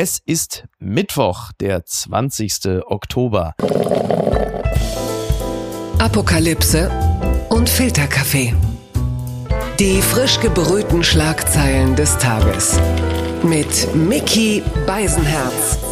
Es ist Mittwoch, der 20. Oktober. Apokalypse und Filterkaffee. Die frisch gebrühten Schlagzeilen des Tages. Mit Mickey Beisenherz.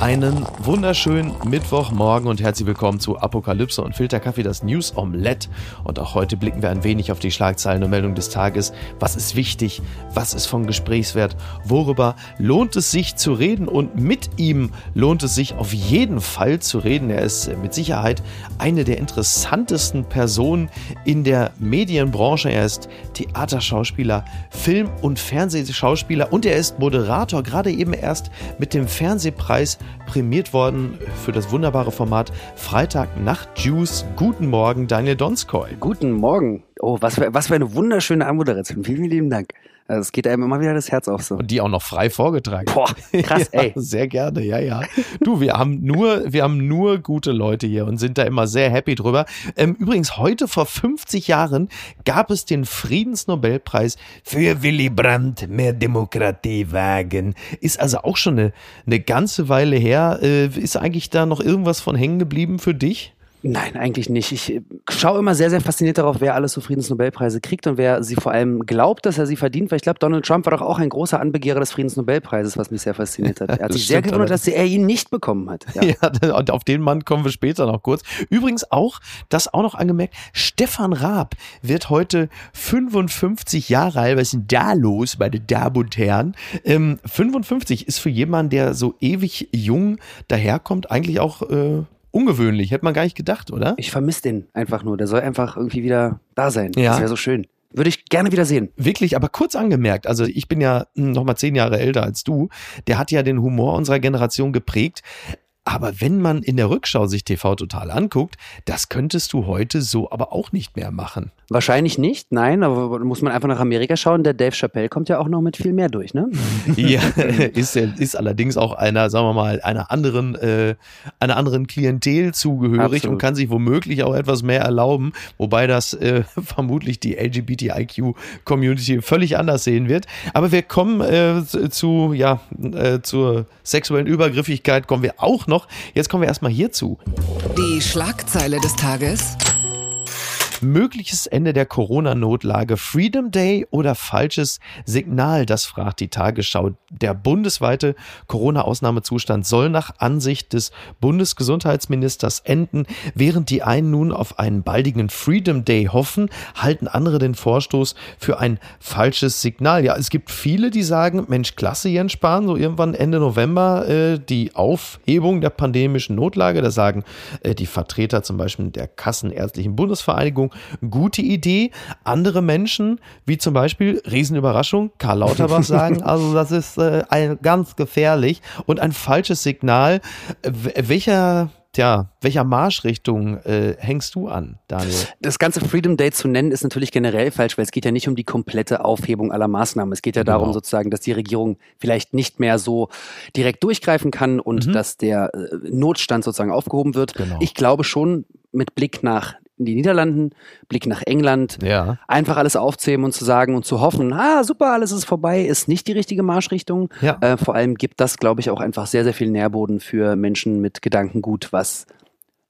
Einen wunderschönen Mittwochmorgen und herzlich willkommen zu Apokalypse und Filterkaffee, das News Omelette. Und auch heute blicken wir ein wenig auf die Schlagzeilen und Meldungen des Tages. Was ist wichtig? Was ist von Gesprächswert? Worüber lohnt es sich zu reden? Und mit ihm lohnt es sich auf jeden Fall zu reden. Er ist mit Sicherheit eine der interessantesten Personen in der Medienbranche. Er ist Theaterschauspieler, Film- und Fernsehschauspieler und er ist Moderator, gerade eben erst mit dem Fernsehpreis prämiert worden für das wunderbare Format Freitag Nacht Juice. Guten Morgen, Daniel Donskoy. Guten Morgen. Oh, was für, was für eine wunderschöne Anmoderation. Vielen, vielen lieben Dank. Also es geht einem immer wieder das Herz auf so. Und die auch noch frei vorgetragen. Boah, krass, ja, ey. Sehr gerne, ja, ja. Du, wir haben nur, wir haben nur gute Leute hier und sind da immer sehr happy drüber. Ähm, übrigens, heute vor 50 Jahren gab es den Friedensnobelpreis für Willy Brandt, mehr Demokratie wagen. Ist also auch schon eine, eine ganze Weile her. Äh, ist eigentlich da noch irgendwas von hängen geblieben für dich? Nein, eigentlich nicht. Ich äh, schaue immer sehr, sehr fasziniert darauf, wer alles so Friedensnobelpreise kriegt und wer sie vor allem glaubt, dass er sie verdient, weil ich glaube, Donald Trump war doch auch ein großer Anbegehrer des Friedensnobelpreises, was mich sehr fasziniert hat. Er hat Das sich sehr gewundert, dass er ihn nicht bekommen hat. Ja. Ja, und auf den Mann kommen wir später noch kurz. Übrigens auch, das auch noch angemerkt, Stefan Raab wird heute 55 Jahre alt. Was ist denn da los, meine Damen und Herren? Ähm, 55 ist für jemanden, der so ewig jung daherkommt, eigentlich auch äh, ungewöhnlich. Hätte man gar nicht gedacht, oder? Ich vermisse den einfach nur. Der soll einfach irgendwie wieder da sein. Ja. Das wäre so schön. Würde ich gerne wieder sehen. Wirklich, aber kurz angemerkt, also ich bin ja noch mal zehn Jahre älter als du, der hat ja den Humor unserer Generation geprägt. Aber wenn man in der Rückschau sich TV total anguckt, das könntest du heute so aber auch nicht mehr machen. Wahrscheinlich nicht, nein, aber muss man einfach nach Amerika schauen. Der Dave Chappelle kommt ja auch noch mit viel mehr durch, ne? Ja, ist, ist allerdings auch einer, sagen wir mal, einer anderen, äh, einer anderen Klientel zugehörig Absolut. und kann sich womöglich auch etwas mehr erlauben, wobei das äh, vermutlich die LGBTIQ-Community völlig anders sehen wird. Aber wir kommen äh, zu, ja, äh, zur sexuellen Übergriffigkeit kommen wir auch noch. Jetzt kommen wir erstmal hierzu. Die Schlagzeile des Tages. Mögliches Ende der Corona-Notlage, Freedom Day oder falsches Signal? Das fragt die Tagesschau. Der bundesweite Corona-Ausnahmezustand soll nach Ansicht des Bundesgesundheitsministers enden. Während die einen nun auf einen baldigen Freedom Day hoffen, halten andere den Vorstoß für ein falsches Signal. Ja, es gibt viele, die sagen, Mensch, klasse, Jens Spahn, so irgendwann Ende November äh, die Aufhebung der pandemischen Notlage. Da sagen äh, die Vertreter zum Beispiel der Kassenärztlichen Bundesvereinigung, gute Idee. Andere Menschen, wie zum Beispiel, Riesenüberraschung, Karl Lauterbach sagen, also das ist äh, ein, ganz gefährlich und ein falsches Signal. Welcher, tja, welcher Marschrichtung äh, hängst du an, Daniel? Das ganze Freedom Day zu nennen ist natürlich generell falsch, weil es geht ja nicht um die komplette Aufhebung aller Maßnahmen. Es geht ja darum Genau. sozusagen, dass die Regierung vielleicht nicht mehr so direkt durchgreifen kann und dass der äh, Notstand sozusagen aufgehoben wird. Genau. Ich glaube schon mit Blick nach die Niederlanden, Blick nach England, Ja. einfach alles aufzuheben und zu sagen und zu hoffen, ah, super, alles ist vorbei, ist nicht die richtige Marschrichtung. Ja. Äh, vor allem gibt das, glaube ich, auch einfach sehr, sehr viel Nährboden für Menschen mit Gedankengut, was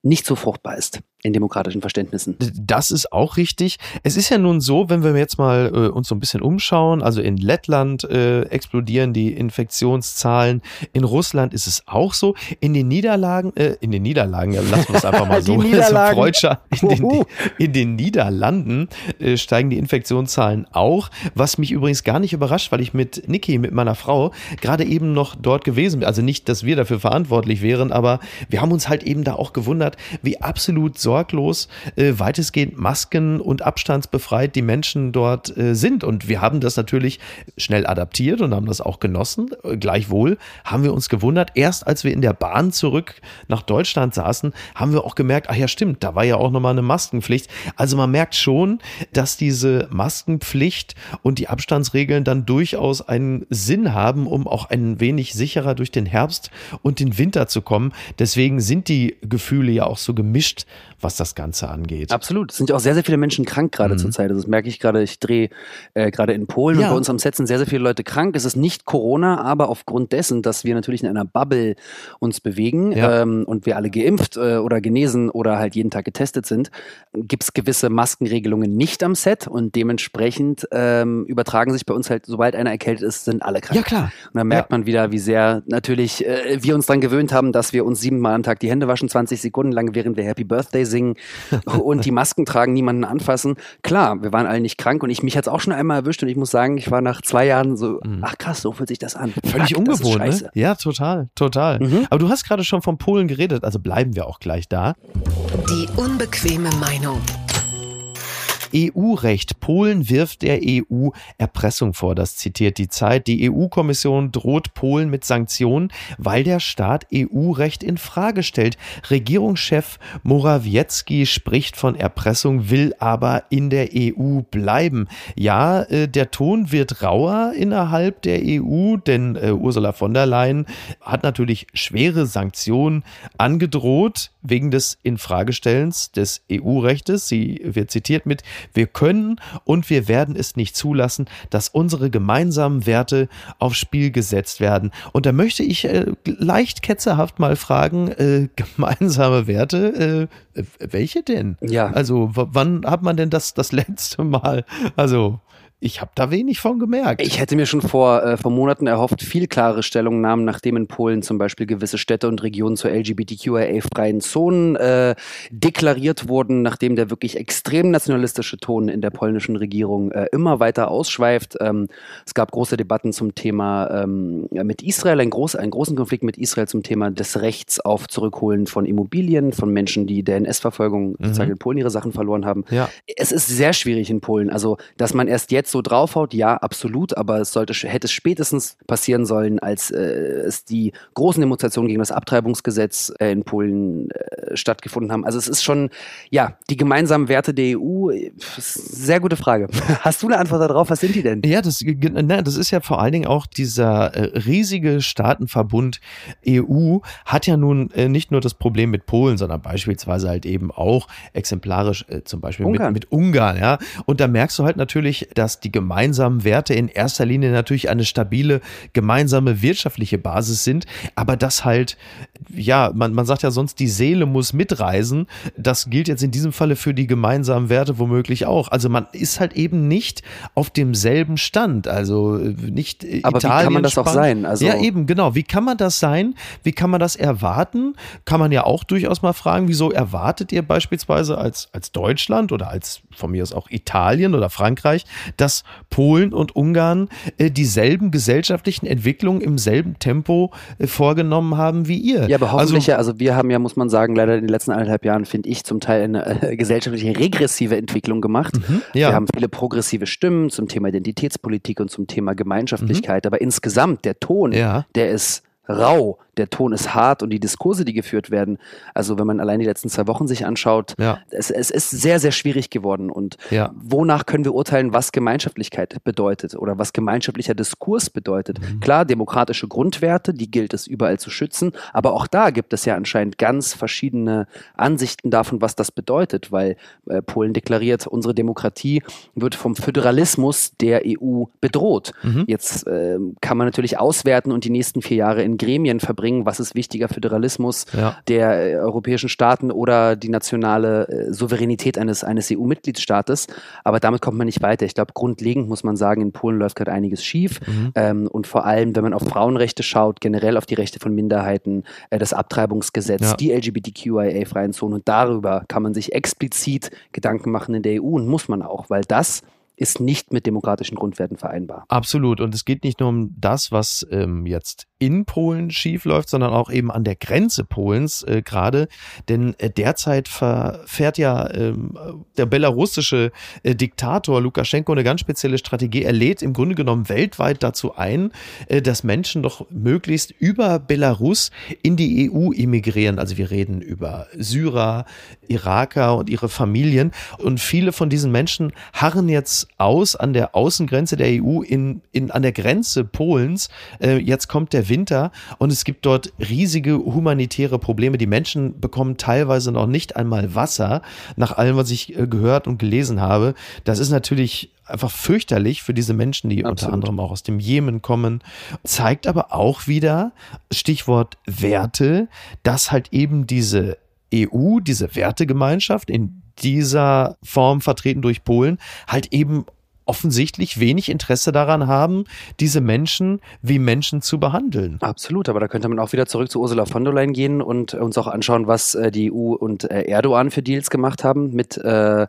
nicht so fruchtbar ist in demokratischen Verständnissen. Das ist auch richtig. Es ist ja nun so, wenn wir jetzt mal äh, uns so ein bisschen umschauen, also in Lettland äh, explodieren die Infektionszahlen, in Russland ist es auch so, in den Niederlagen, äh, in den Niederlagen, ja, lassen wir es einfach mal so, Niederlagen. so Freudscher, in den, in den Niederlanden äh, steigen die Infektionszahlen auch, was mich übrigens gar nicht überrascht, weil ich mit Niki, mit meiner Frau, gerade eben noch dort gewesen bin. Also nicht, dass wir dafür verantwortlich wären, aber wir haben uns halt eben da auch gewundert, wie absolut sorglos, äh, weitestgehend Masken und abstandsbefreit die Menschen dort äh, sind. Und wir haben das natürlich schnell adaptiert und haben das auch genossen. Äh, Gleichwohl haben wir uns gewundert, erst als wir in der Bahn zurück nach Deutschland saßen, haben wir auch gemerkt, ach ja, stimmt, da war ja auch nochmal eine Maskenpflicht. Also man merkt schon, dass diese Maskenpflicht und die Abstandsregeln dann durchaus einen Sinn haben, um auch ein wenig sicherer durch den Herbst und den Winter zu kommen. Deswegen sind die Gefühle ja auch so gemischt, was das Ganze angeht. Absolut. Es sind ja auch sehr, sehr viele Menschen krank gerade Mhm. zurzeit. Das merke ich gerade. Ich drehe äh, gerade in Polen Ja. und bei uns am Set sind sehr, sehr viele Leute krank. Es ist nicht Corona, aber aufgrund dessen, dass wir natürlich in einer Bubble uns bewegen Ja. ähm, und wir alle geimpft äh, oder genesen oder halt jeden Tag getestet sind, gibt es gewisse Maskenregelungen nicht am Set und dementsprechend ähm, übertragen sich bei uns halt, sobald einer erkältet ist, sind alle krank. Ja, klar. Und dann merkt man wieder, wie sehr natürlich äh, wir uns daran gewöhnt haben, dass wir uns siebenmal am Tag die Hände waschen, 20 Sekunden lang, während wir Happy Birthday singen und die Masken tragen, niemanden anfassen. Klar, wir waren alle nicht krank und ich mich hat's auch schon einmal erwischt und ich muss sagen, ich war nach zwei Jahren so, ach krass, so fühlt sich das an. Mhm. Völlig ungewohnt, ne? Ja, total, total. Mhm. Aber du hast gerade schon von Polen geredet, also bleiben wir auch gleich da. Die unbequeme Meinung. EU-Recht. Polen wirft der EU Erpressung vor. Das zitiert die Zeit. Die EU-Kommission droht Polen mit Sanktionen, weil der Staat EU-Recht in Frage stellt. Regierungschef Morawiecki spricht von Erpressung, will aber in der EU bleiben. Ja, äh, der Ton wird rauer innerhalb der EU, denn äh, Ursula von der Leyen hat natürlich schwere Sanktionen angedroht wegen des Infragestellens des EU-Rechtes. Sie wird zitiert mit wir können und wir werden es nicht zulassen, dass unsere gemeinsamen Werte aufs Spiel gesetzt werden. Und da möchte ich äh, leicht ketzerhaft mal fragen, äh, gemeinsame Werte, äh, welche denn? Ja. Also wann hat man denn das das letzte Mal? Also ich habe da wenig von gemerkt. Ich hätte mir schon vor, äh, vor Monaten erhofft, viel klare Stellungnahmen, nachdem in Polen zum Beispiel gewisse Städte und Regionen zu LGBTQIA-freien Zonen äh, deklariert wurden, nachdem der wirklich extrem nationalistische Ton in der polnischen Regierung äh, immer weiter ausschweift. Ähm, es gab große Debatten zum Thema ähm, mit Israel, ein groß, einen großen Konflikt mit Israel zum Thema des Rechts auf Zurückholen von Immobilien, von Menschen, die der NS-Verfolgung sozusagen in Polen ihre Sachen verloren haben. Ja. Es ist sehr schwierig in Polen. Also, dass man erst jetzt so draufhaut, ja, absolut, aber es sollte, hätte es spätestens passieren sollen, als äh, es die großen Demonstrationen gegen das Abtreibungsgesetz äh, in Polen äh, stattgefunden haben. Also es ist schon, ja, die gemeinsamen Werte der EU, sehr gute Frage. Hast du eine Antwort darauf? Was sind die denn? Ja, das, ne, das ist ja vor allen Dingen auch dieser äh, riesige Staatenverbund EU hat ja nun äh, nicht nur das Problem mit Polen, sondern beispielsweise halt eben auch exemplarisch äh, zum Beispiel Ungarn. Mit, mit Ungarn, ja. Und da merkst du halt natürlich, dass die gemeinsamen Werte in erster Linie natürlich eine stabile gemeinsame wirtschaftliche Basis sind, aber das halt, ja, man, man sagt ja sonst, die Seele muss mitreisen. Das gilt jetzt in diesem Falle für die gemeinsamen Werte womöglich auch. Also man ist halt eben nicht auf demselben Stand. Also äh, nicht äh, Aber wie Italien. kann man das auch Spanien- sein? Also- ja, eben, genau. Wie kann man das sein? Wie kann man das erwarten? Kann man ja auch durchaus mal fragen, wieso erwartet ihr beispielsweise als, als Deutschland oder als von mir aus auch Italien oder Frankreich, dass Polen und Ungarn äh, dieselben gesellschaftlichen Entwicklungen im selben Tempo äh, vorgenommen haben wie ihr? Ja, aber hoffentlich, also, ja, also wir haben ja, muss man sagen, leider in den letzten eineinhalb Jahren, finde ich, zum Teil eine äh, gesellschaftliche regressive Entwicklung gemacht. Mhm, ja. Wir haben viele progressive Stimmen zum Thema Identitätspolitik und zum Thema Gemeinschaftlichkeit, aber insgesamt der Ton, Mhm. Ja. der ist rau, der Ton ist hart und die Diskurse, die geführt werden, also wenn man allein die letzten zwei Wochen sich anschaut, Ja. es, es ist sehr, sehr schwierig geworden. Und Ja. wonach können wir urteilen, was Gemeinschaftlichkeit bedeutet oder was gemeinschaftlicher Diskurs bedeutet? Mhm. Klar, demokratische Grundwerte, die gilt es überall zu schützen, aber auch da gibt es ja anscheinend ganz verschiedene Ansichten davon, was das bedeutet, weil äh, Polen deklariert, unsere Demokratie wird vom Föderalismus der EU bedroht. Mhm. Jetzt ähm, kann man natürlich auswerten und die nächsten vier Jahre in Gremien verbringen, was ist wichtiger, Föderalismus Ja. der äh, europäischen Staaten oder die nationale äh, Souveränität eines, eines EU-Mitgliedstaates. Aber damit kommt man nicht weiter. Ich glaube, grundlegend muss man sagen, in Polen läuft gerade einiges schief. Mhm. Ähm, und vor allem, wenn man auf Frauenrechte schaut, generell auf die Rechte von Minderheiten, äh, das Abtreibungsgesetz, Ja. die LGBTQIA-freien Zonen. Und darüber kann man sich explizit Gedanken machen in der EU und muss man auch, weil das ist nicht mit demokratischen Grundwerten vereinbar. Absolut. Und es geht nicht nur um das, was ähm, jetzt in Polen schief läuft, sondern auch eben an der Grenze Polens äh, gerade. Denn äh, derzeit verfährt ja ähm, der belarussische äh, Diktator Lukaschenko eine ganz spezielle Strategie. Er lädt im Grunde genommen weltweit dazu ein, äh, dass Menschen doch möglichst über Belarus in die EU emigrieren. Also wir reden über Syrer, Iraker und ihre Familien. Und viele von diesen Menschen harren jetzt aus an der Außengrenze der EU in, in, an der Grenze Polens. Äh, jetzt kommt der Winter und es gibt dort riesige humanitäre Probleme. Die Menschen bekommen teilweise noch nicht einmal Wasser, nach allem, was ich äh, gehört und gelesen habe. Das ist natürlich einfach fürchterlich für diese Menschen, die Absolut. unter anderem auch aus dem Jemen kommen. Zeigt aber auch wieder, Stichwort Werte, dass halt eben diese EU, diese Wertegemeinschaft in dieser Form vertreten durch Polen, halt eben offensichtlich wenig Interesse daran haben, diese Menschen wie Menschen zu behandeln. Absolut, aber da könnte man auch wieder zurück zu Ursula von der Leyen gehen und uns auch anschauen, was äh, die EU und äh, Erdogan für Deals gemacht haben mit äh,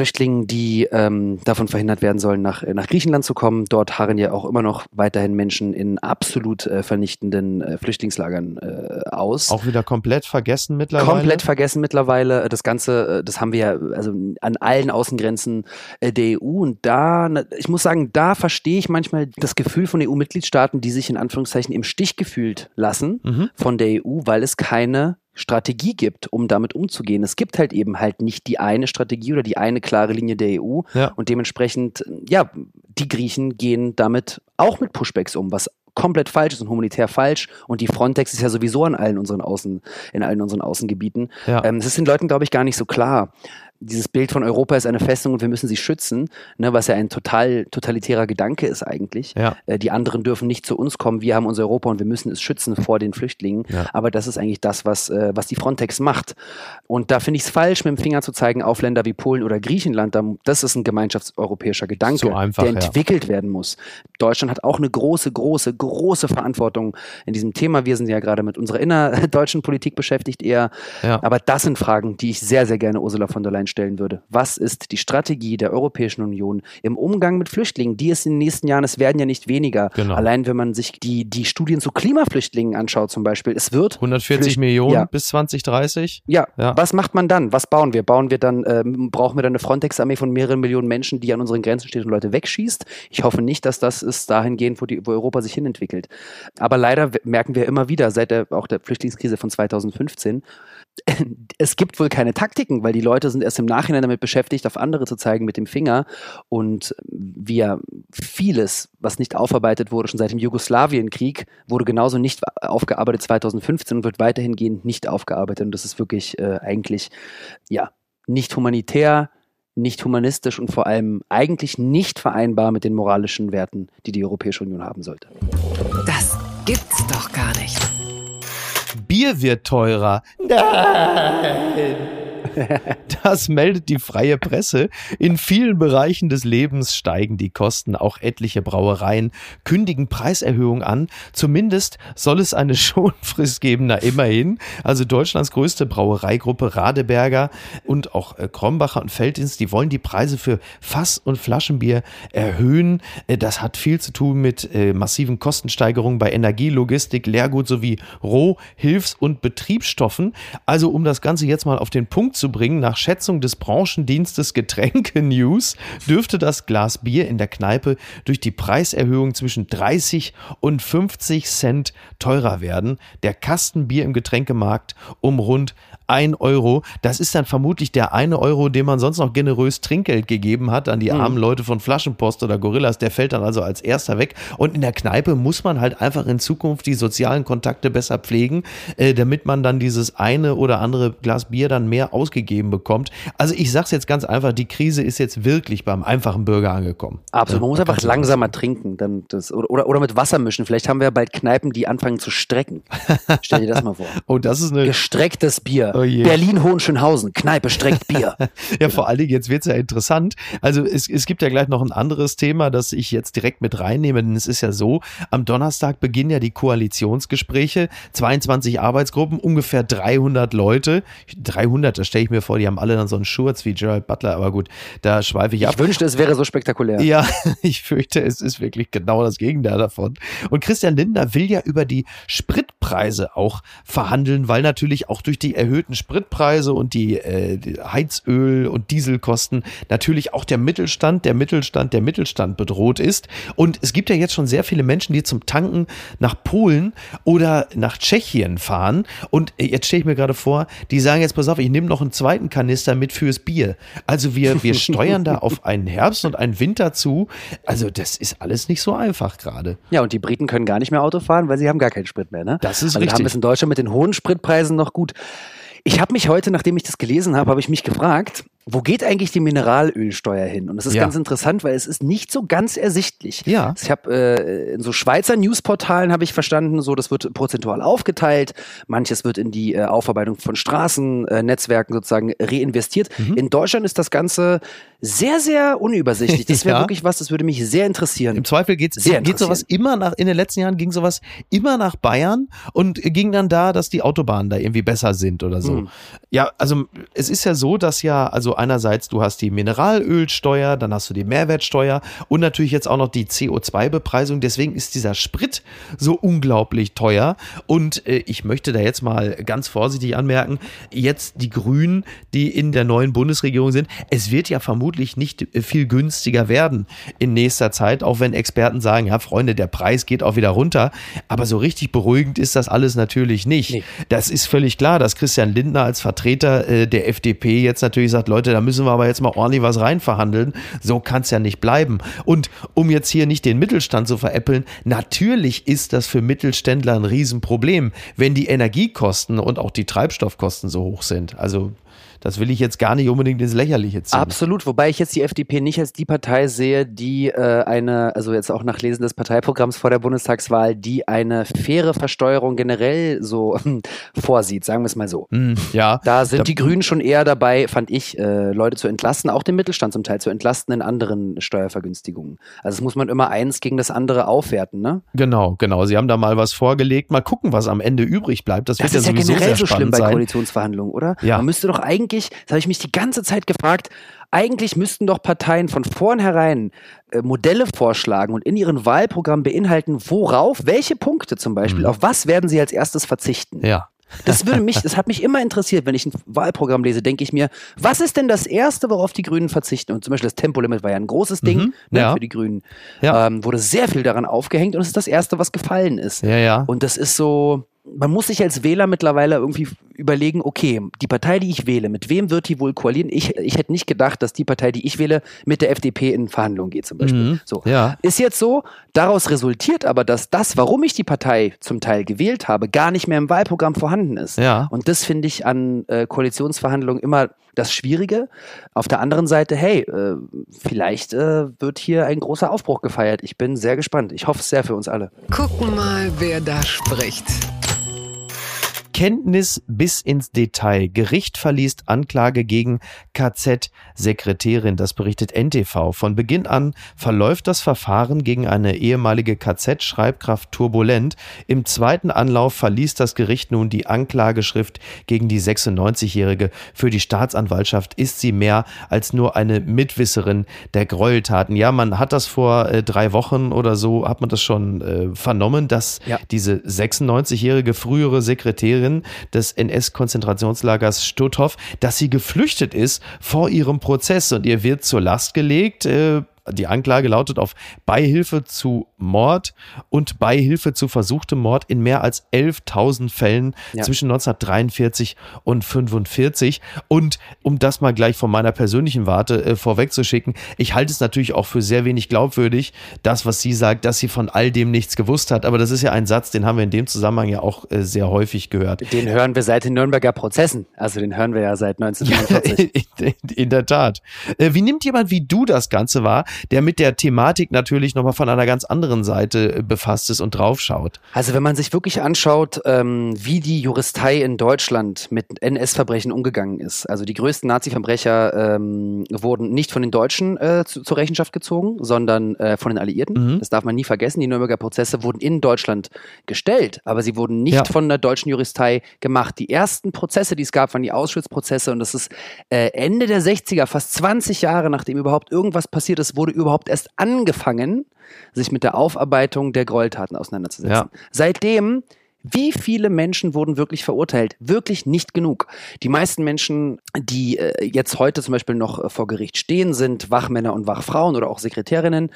Flüchtlingen, die ähm, davon verhindert werden sollen, nach, nach Griechenland zu kommen. Dort harren ja auch immer noch weiterhin Menschen in absolut äh, vernichtenden äh, Flüchtlingslagern äh, aus. Auch wieder komplett vergessen mittlerweile. Komplett vergessen mittlerweile. Das Ganze, äh, das haben wir ja also an allen Außengrenzen äh, der EU. Und da, ich muss sagen, da verstehe ich manchmal das Gefühl von EU-Mitgliedstaaten, die sich in Anführungszeichen im Stich gefühlt lassen mhm. von der EU, weil es keine Strategie gibt, um damit umzugehen. Es gibt halt eben halt nicht die eine Strategie oder die eine klare Linie der EU ja. und dementsprechend, ja, die Griechen gehen damit auch mit Pushbacks um, was komplett falsch ist und humanitär falsch. Und die Frontex ist ja sowieso an allen unseren Außen, in allen unseren Außengebieten. Ja. Ähm, das ist den Leuten, glaube ich, gar nicht so klar dieses Bild von Europa ist eine Festung und wir müssen sie schützen, ne, was ja ein total totalitärer Gedanke ist eigentlich. Ja. Äh, die anderen dürfen nicht zu uns kommen, wir haben unser Europa und wir müssen es schützen vor den Flüchtlingen. Ja. Aber das ist eigentlich das, was, äh, was die Frontex macht. Und da finde ich es falsch, mit dem Finger zu zeigen auf Länder wie Polen oder Griechenland. Das ist ein gemeinschaftseuropäischer Gedanke, einfach, der entwickelt ja. werden muss. Deutschland hat auch eine große, große, große Verantwortung in diesem Thema. Wir sind ja gerade mit unserer innerdeutschen Politik beschäftigt eher. Aber das sind Fragen, die ich sehr, sehr gerne Ursula von der Leyen stellen würde. Was ist die Strategie der Europäischen Union im Umgang mit Flüchtlingen, die es in den nächsten Jahren, es werden ja nicht weniger. Genau. Allein wenn man sich die, die Studien zu Klimaflüchtlingen anschaut zum Beispiel, es wird 140 Flücht Millionen ja. bis 2030. Ja. ja. was macht man dann? Was bauen wir? Bauen wir dann, ähm, brauchen wir dann eine Frontex-Armee von mehreren Millionen Menschen, die an unseren Grenzen steht und Leute wegschießt? Ich hoffe nicht, dass das ist dahingehend, wo, die, wo Europa sich hinentwickelt. Aber leider merken wir immer wieder, seit der, auch der Flüchtlingskrise von 2015, es gibt wohl keine Taktiken, weil die Leute sind erst im Nachhinein damit beschäftigt, auf andere zu zeigen mit dem Finger. Und wir vieles, was nicht aufarbeitet wurde, schon seit dem Jugoslawienkrieg, wurde genauso nicht aufgearbeitet 2015 und wird weiterhin nicht aufgearbeitet. Und das ist wirklich äh, eigentlich, ja, nicht humanitär, nicht humanistisch und vor allem eigentlich nicht vereinbar mit den moralischen Werten, die die Europäische Union haben sollte. Das gibt's doch gar nicht. Bier wird teurer. Nein. Das meldet die freie Presse. In vielen Bereichen des Lebens steigen die Kosten. Auch etliche Brauereien kündigen Preiserhöhungen an. Zumindest soll es eine Schonfrist geben. Na, immerhin. Also Deutschlands größte Brauereigruppe Radeberger und auch äh, Krombacher und Feldins, die wollen die Preise für Fass- und Flaschenbier erhöhen. Äh, das hat viel zu tun mit äh, massiven Kostensteigerungen bei Energie, Logistik, Leergut sowie Roh-, Hilfs- und Betriebsstoffen. Also um das Ganze jetzt mal auf den Punkt zu bringen, nach Schätzung des Branchendienstes Getränke News dürfte das Glas Bier in der Kneipe durch die Preiserhöhung zwischen 30 und 50 Cent teurer werden. Der Kastenbier im Getränkemarkt um rund 1 Euro. Das ist dann vermutlich der eine Euro, den man sonst noch generös Trinkgeld gegeben hat an die mhm. armen Leute von Flaschenpost oder Gorillas. Der fällt dann also als erster weg. Und in der Kneipe muss man halt einfach in Zukunft die sozialen Kontakte besser pflegen, äh, damit man dann dieses eine oder andere Glas Bier dann mehr ausgegeben bekommt. Also ich sag's jetzt ganz einfach, die Krise ist jetzt wirklich beim einfachen Bürger angekommen. Absolut. Man muss einfach langsamer trinken. Dann das, oder, oder mit Wasser mischen. Vielleicht haben wir ja bald Kneipen, die anfangen zu strecken. Stell dir das mal vor. Oh, das ist eine. Gestrecktes Bier. Oh Berlin Hohenschönhausen, Kneipe streckt Bier. ja, vor allen Dingen, jetzt wird's ja interessant. Also es, es gibt ja gleich noch ein anderes Thema, das ich jetzt direkt mit reinnehme, denn es ist ja so, am Donnerstag beginnen ja die Koalitionsgespräche, 22 Arbeitsgruppen, ungefähr 300 Leute. 300, da stelle ich mir vor, die haben alle dann so einen Schurz wie Gerald Butler, aber gut, da schweife ich ab. Ich wünschte, es wäre so spektakulär. Ja, ich fürchte, es ist wirklich genau das Gegenteil davon. Und Christian Lindner will ja über die Spritpreise auch verhandeln, weil natürlich auch durch die erhöhten Spritpreise und die, äh, die Heizöl- und Dieselkosten natürlich auch der Mittelstand, der Mittelstand, der Mittelstand bedroht ist. Und es gibt ja jetzt schon sehr viele Menschen, die zum Tanken nach Polen oder nach Tschechien fahren. Und jetzt stelle ich mir gerade vor, die sagen jetzt, pass auf, ich nehme noch einen zweiten Kanister mit fürs Bier. Also wir, wir steuern da auf einen Herbst und einen Winter zu. Also das ist alles nicht so einfach gerade. Ja, und die Briten können gar nicht mehr Auto fahren, weil sie haben gar keinen Sprit mehr. Ne? Das ist also richtig. haben wir es in Deutschland mit den hohen Spritpreisen noch gut. Ich habe mich heute, nachdem ich das gelesen habe, habe ich mich gefragt, wo geht eigentlich die Mineralölsteuer hin? Und das ist Ja. ganz interessant, weil es ist nicht so ganz ersichtlich. Ja. Ich habe äh, in so Schweizer Newsportalen habe ich verstanden, so das wird prozentual aufgeteilt. Manches wird in die äh, Aufarbeitung von Straßennetzwerken äh, sozusagen reinvestiert. Mhm. In Deutschland ist das Ganze sehr, sehr unübersichtlich. Das wäre Ja. wirklich was, das würde mich sehr interessieren. Im Zweifel geht's, Sehr geht sowas immer nach, in den letzten Jahren ging sowas immer nach Bayern und ging dann da, dass die Autobahnen da irgendwie besser sind oder so. Hm. Ja, also es ist ja so, dass ja, also einerseits du hast die Mineralölsteuer, dann hast du die Mehrwertsteuer und natürlich jetzt auch noch die CO2-Bepreisung. Deswegen ist dieser Sprit so unglaublich teuer. Und äh, ich möchte da jetzt mal ganz vorsichtig anmerken, jetzt die Grünen, die in der neuen Bundesregierung sind, es wird ja vermutlich nicht äh, viel günstiger werden in nächster Zeit, auch wenn Experten sagen, ja, Freunde, der Preis geht auch wieder runter. Aber so richtig beruhigend ist das alles natürlich nicht. Nee. Das ist völlig klar, dass Christian Lindner als Vertreter äh, der FDP jetzt natürlich sagt, Leute, da müssen wir aber jetzt mal ordentlich was reinverhandeln. So kann es ja nicht bleiben. Und um jetzt hier nicht den Mittelstand zu veräppeln, natürlich ist das für Mittelständler ein Riesenproblem, wenn die Energiekosten und auch die Treibstoffkosten so hoch sind. Also das will ich jetzt gar nicht unbedingt ins Lächerliche ziehen. Absolut, wobei ich jetzt die FDP nicht als die Partei sehe, die äh, eine, also jetzt auch nach Lesen des Parteiprogramms vor der Bundestagswahl, die eine faire Versteuerung generell so vorsieht, sagen wir es mal so. Hm, ja, Da sind Da- die Grünen schon eher dabei, fand ich, äh, Leute zu entlasten, auch den Mittelstand zum Teil zu entlasten in anderen Steuervergünstigungen. Also das muss man immer eins gegen das andere aufwerten, ne? Genau, genau. Sie haben da mal was vorgelegt. Mal gucken, was am Ende übrig bleibt. Das, Das wird ist ja ja generell so schlimm bei sein. Koalitionsverhandlungen, oder? Ja. Man müsste doch eigentlich, das habe ich mich die ganze Zeit gefragt, eigentlich müssten doch Parteien von vornherein äh, Modelle vorschlagen und in ihren Wahlprogrammen beinhalten, worauf, welche Punkte zum Beispiel, auf was werden sie als erstes verzichten? Mhm. Ja. Das würde mich, das hat mich immer interessiert, wenn ich ein Wahlprogramm lese, denke ich mir, was ist denn das Erste, worauf die Grünen verzichten? Und zum Beispiel das Tempolimit war ja ein großes Ding Mhm, ne, ja. für die Grünen. Ja. Ähm, wurde sehr viel daran aufgehängt und es ist das Erste, was gefallen ist. Ja, ja. Und das ist so, man muss sich als Wähler mittlerweile irgendwie überlegen, okay, die Partei, die ich wähle, mit wem wird die wohl koalieren? Ich, ich hätte nicht gedacht, dass die Partei, die ich wähle, mit der FDP in Verhandlungen geht zum Beispiel. Mhm, So. ja. Ist jetzt so, daraus resultiert aber, dass das, warum ich die Partei zum Teil gewählt habe, gar nicht mehr im Wahlprogramm vorhanden ist. Ja. Und das finde ich an äh, Koalitionsverhandlungen immer das Schwierige. Auf der anderen Seite, hey, äh, vielleicht äh, wird hier ein großer Aufbruch gefeiert. Ich bin sehr gespannt. Ich hoffe es sehr für uns alle. Gucken mal, wer da spricht. Kenntnis bis ins Detail. Gericht verliest Anklage gegen KZ-Sekretärin. Das berichtet NTV. Von Beginn an verläuft das Verfahren gegen eine ehemalige KZ-Schreibkraft turbulent. Im zweiten Anlauf verließ das Gericht nun die Anklageschrift gegen die 96-Jährige. Für die Staatsanwaltschaft ist sie mehr als nur eine Mitwisserin der Gräueltaten. Ja, man hat das vor äh, drei Wochen oder so, hat man das schon äh, vernommen, dass Ja. diese 96-jährige frühere Sekretärin des NS-Konzentrationslagers Stutthof, dass sie geflüchtet ist vor ihrem Prozess und ihr wird zur Last gelegt. Äh, die Anklage lautet auf Beihilfe zu Mord und Beihilfe zu versuchtem Mord in mehr als 11.000 Fällen Ja. zwischen 1943 und 45. Und um das mal gleich von meiner persönlichen Warte äh, vorwegzuschicken, ich halte es natürlich auch für sehr wenig glaubwürdig, das, was sie sagt, dass sie von all dem nichts gewusst hat. Aber das ist ja ein Satz, den haben wir in dem Zusammenhang ja auch äh, sehr häufig gehört. Den hören wir seit den Nürnberger Prozessen. Also den hören wir ja seit 1949. in, in, in der Tat. Äh, Wie nimmt jemand wie du das Ganze wahr, der mit der Thematik natürlich nochmal von einer ganz anderen Seite äh, befasst ist und draufschaut? Also wenn man sich wirklich anschaut, ähm, wie die Juristei in Deutschland mit NS-Verbrechen umgegangen ist. Also die größten Nazi-Verbrecher ähm, wurden nicht von den Deutschen äh, zu, zur Rechenschaft gezogen, sondern äh, von den Alliierten. Mhm. Das darf man nie vergessen. Die Nürnberger Prozesse wurden in Deutschland gestellt, aber sie wurden nicht Ja. von der deutschen Juristei gemacht. Die ersten Prozesse, die es gab, waren die Auschwitz-Prozesse und das ist äh, Ende der 60er, fast 20 Jahre nachdem überhaupt irgendwas passiert ist, wurde überhaupt erst angefangen, sich mit der Aufarbeitung der Gräueltaten auseinanderzusetzen. Ja. Seitdem Wie viele Menschen wurden wirklich verurteilt? Wirklich nicht genug. Die meisten Menschen, die äh, jetzt heute zum Beispiel noch äh, vor Gericht stehen, sind Wachmänner und Wachfrauen oder auch Sekretärinnen.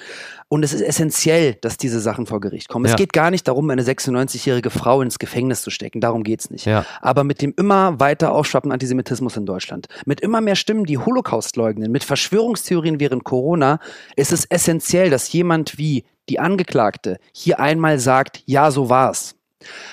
Und es ist essentiell, dass diese Sachen vor Gericht kommen. Ja. Es geht gar nicht darum, eine 96-jährige Frau ins Gefängnis zu stecken. Darum geht's nicht. Ja. Aber mit dem immer weiter aufschwappenden Antisemitismus in Deutschland, mit immer mehr Stimmen, die Holocaust leugnen, mit Verschwörungstheorien während Corona, ist es essentiell, dass jemand wie die Angeklagte hier einmal sagt, ja, so war's.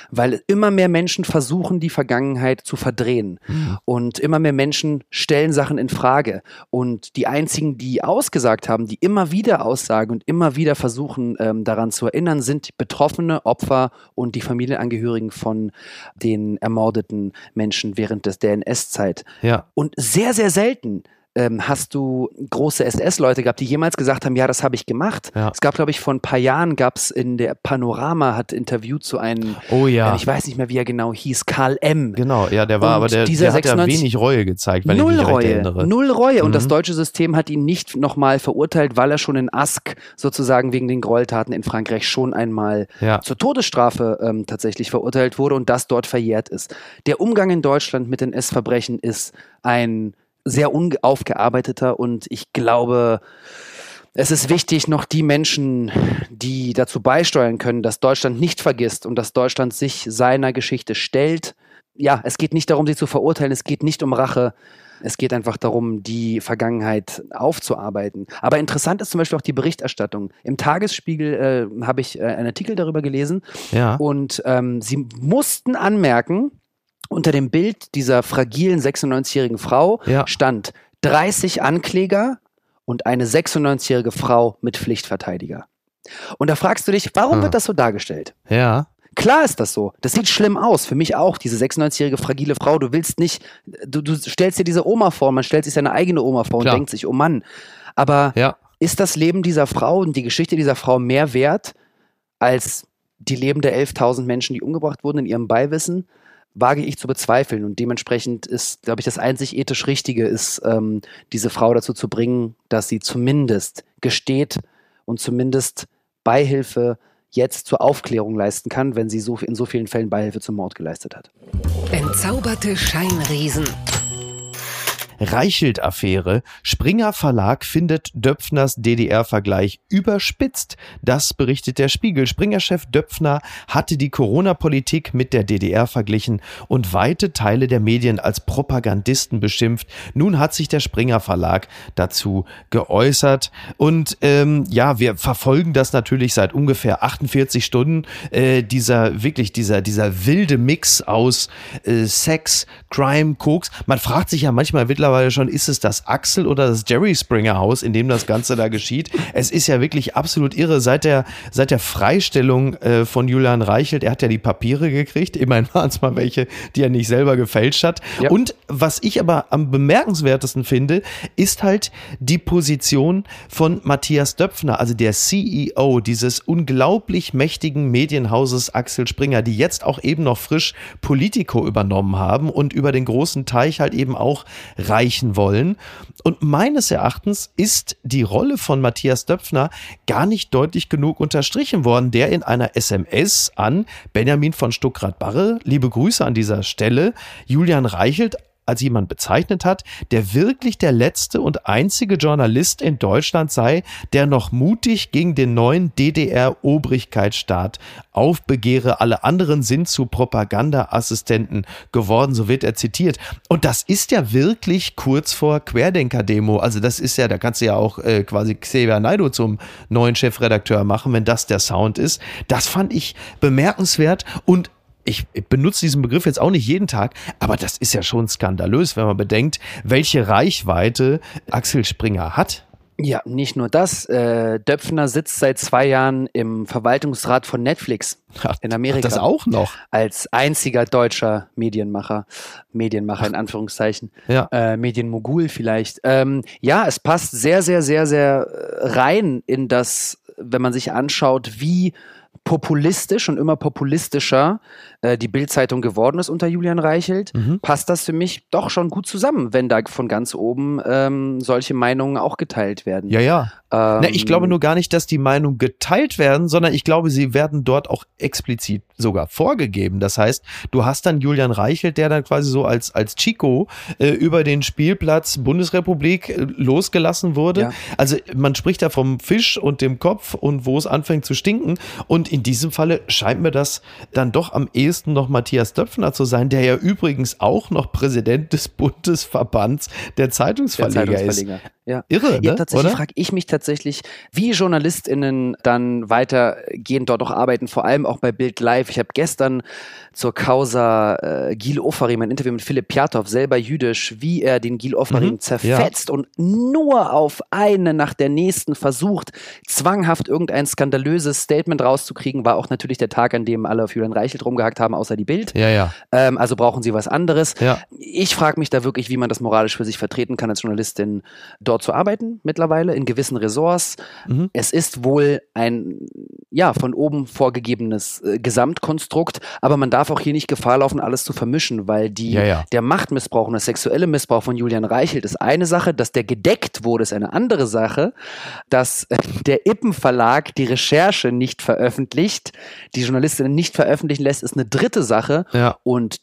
Weil immer mehr Menschen versuchen, die Vergangenheit zu verdrehen. Und immer mehr Menschen stellen Sachen in Frage. Und die einzigen, die ausgesagt haben, die immer wieder aussagen und immer wieder versuchen, ähm, daran zu erinnern, sind Betroffene, Opfer und die Familienangehörigen von den ermordeten Menschen während des, der NS-Zeit. Ja. Und sehr, sehr selten ähm, hast du große SS-Leute gehabt, die jemals gesagt haben, ja, das habe ich gemacht. Ja. Es gab, glaube ich, vor ein paar Jahren gab es in der Panorama, hat interviewt zu einem, Oh ja. äh, ich weiß nicht mehr, wie er genau hieß, Karl M. Genau, ja, der war, Und aber der, dieser der hat ja 96 wenig Reue gezeigt, wenn Null ich mich Reue, erinnere. null Reue. Und das Mhm. deutsche System hat ihn nicht nochmal verurteilt, weil er schon in Ask sozusagen wegen den Gräueltaten in Frankreich schon einmal Ja. zur Todesstrafe ähm, tatsächlich verurteilt wurde und das dort verjährt ist. Der Umgang in Deutschland mit den S-Verbrechen ist ein sehr unaufgearbeiteter und ich glaube, es ist wichtig, noch die Menschen, die dazu beisteuern können, dass Deutschland nicht vergisst und dass Deutschland sich seiner Geschichte stellt. Ja, es geht nicht darum, sie zu verurteilen, es geht nicht um Rache. Es geht einfach darum, die Vergangenheit aufzuarbeiten. Aber interessant ist zum Beispiel auch die Berichterstattung. Im Tagesspiegel äh, habe ich äh, einen Artikel darüber gelesen Ja. und ähm, sie mussten anmerken, unter dem Bild dieser fragilen 96-jährigen Frau Ja. stand 30 Ankläger und eine 96-jährige Frau mit Pflichtverteidiger. Und da fragst du dich, warum Hm. wird das so dargestellt? Ja. Klar ist das so. Das sieht schlimm aus. Für mich auch, diese 96-jährige fragile Frau. Du willst nicht, du, du stellst dir diese Oma vor, man stellt sich seine eigene Oma vor Klar. und denkt sich, oh Mann. Aber Ja. ist das Leben dieser Frau und die Geschichte dieser Frau mehr wert als die Leben der 11.000 Menschen, die umgebracht wurden in ihrem Beiwissen? Wage ich zu bezweifeln. Und dementsprechend ist, glaube ich, das einzig ethisch Richtige ist, ähm, diese Frau dazu zu bringen, dass sie zumindest gesteht und zumindest Beihilfe jetzt zur Aufklärung leisten kann, wenn sie so in so vielen Fällen Beihilfe zum Mord geleistet hat. Entzauberte Scheinriesen. Reichelt-Affäre. Springer Verlag findet Döpfners DDR-Vergleich überspitzt. Das berichtet der Spiegel. Springer-Chef Döpfner hatte die Corona-Politik mit der DDR verglichen und weite Teile der Medien als Propagandisten beschimpft. Nun hat sich der Springer Verlag dazu geäußert. Und ähm, ja, wir verfolgen das natürlich seit ungefähr 48 Stunden. Äh, dieser wirklich dieser dieser wilde Mix aus äh, Sex, Crime, Koks. Man fragt sich ja manchmal mittlerweile schon, ist es das Axel oder das Jerry Springer Haus, in dem das Ganze da geschieht? Es ist ja wirklich absolut irre. Seit der seit der Freistellung äh, von Julian Reichelt, er hat ja die Papiere gekriegt. Immerhin waren es mal welche, die er nicht selber gefälscht hat. Ja. Und was ich aber am bemerkenswertesten finde, ist halt die Position von Matthias Döpfner, also der CEO dieses unglaublich mächtigen Medienhauses Axel Springer, die jetzt auch eben noch frisch Politico übernommen haben und über den großen Teich halt eben auch reichen wollen. Und meines Erachtens ist die Rolle von Matthias Döpfner gar nicht deutlich genug unterstrichen worden, der in einer SMS an Benjamin von Stuckrad-Barre, liebe Grüße an dieser Stelle, Julian Reichelt als jemand bezeichnet hat, der wirklich der letzte und einzige Journalist in Deutschland sei, der noch mutig gegen den neuen DDR-Obrigkeitsstaat aufbegehre. Alle anderen sind zu Propagandaassistenten geworden, so wird er zitiert. Und das ist ja wirklich kurz vor Querdenker-Demo. Also das ist ja, da kannst du ja auch äh, quasi Xavier Naido zum neuen Chefredakteur machen, wenn das der Sound ist. Das fand ich bemerkenswert und ich benutze diesen Begriff jetzt auch nicht jeden Tag, aber das ist ja schon skandalös, wenn man bedenkt, welche Reichweite Axel Springer hat. Ja, nicht nur das. Äh, Döpfner sitzt seit zwei Jahren im Verwaltungsrat von Netflix in Amerika. Das auch noch. Als einziger deutscher Medienmacher, Medienmacher in Anführungszeichen, Ja. äh, Medienmogul vielleicht. Ähm, ja, es passt sehr, sehr, sehr, sehr äh, rein in das, wenn man sich anschaut, wie populistisch und immer populistischer äh, die Bildzeitung geworden ist unter Julian Reichelt, Mhm. passt das für mich doch schon gut zusammen, wenn da von ganz oben ähm, solche Meinungen auch geteilt werden. Ja, ja. Ähm, Na, ich glaube nur gar nicht, dass die Meinungen geteilt werden, sondern ich glaube, sie werden dort auch explizit sogar vorgegeben. Das heißt, du hast dann Julian Reichelt, der dann quasi so als, als Chico äh, über den Spielplatz Bundesrepublik äh, losgelassen wurde. Ja. Also man spricht da vom Fisch und dem Kopf und wo es anfängt zu stinken. Und in diesem Falle scheint mir das dann doch am ehesten noch Matthias Döpfner zu sein, der ja übrigens auch noch Präsident des Bundesverbands der Zeitungsverleger, der Zeitungsverleger. ist. Ja. Irre, ne? Ja, tatsächlich frage ich mich tatsächlich, wie JournalistInnen dann weitergehend dort auch arbeiten, vor allem auch bei Bild Live. Ich habe gestern zur Causa äh, Gil Ofarim ein Interview mit Philipp Piatow, selber jüdisch, wie er den Gil Ofarim mhm, zerfetzt ja. und nur auf eine nach der nächsten versucht, zwanghaft irgendein skandalöses Statement rauszukriegen, war auch natürlich der Tag, an dem alle auf Julian Reichelt rumgehackt haben, außer die Bild. Ja, ja. Ähm, also brauchen sie was anderes. Ja. Ich frage mich da wirklich, wie man das moralisch für sich vertreten kann als Journalistin dort zu arbeiten mittlerweile in gewissen Ressorts. Mhm. Es ist wohl ein ja von oben vorgegebenes äh, Gesamtkonstrukt, aber man darf auch hier nicht Gefahr laufen, alles zu vermischen, weil die ja, ja. der Machtmissbrauch und der sexuelle Missbrauch von Julian Reichelt ist eine Sache, dass der gedeckt wurde, ist eine andere Sache, dass äh, der Ippen Verlag die Recherche nicht veröffentlicht, die Journalistin nicht veröffentlichen lässt, ist eine dritte Sache ja. und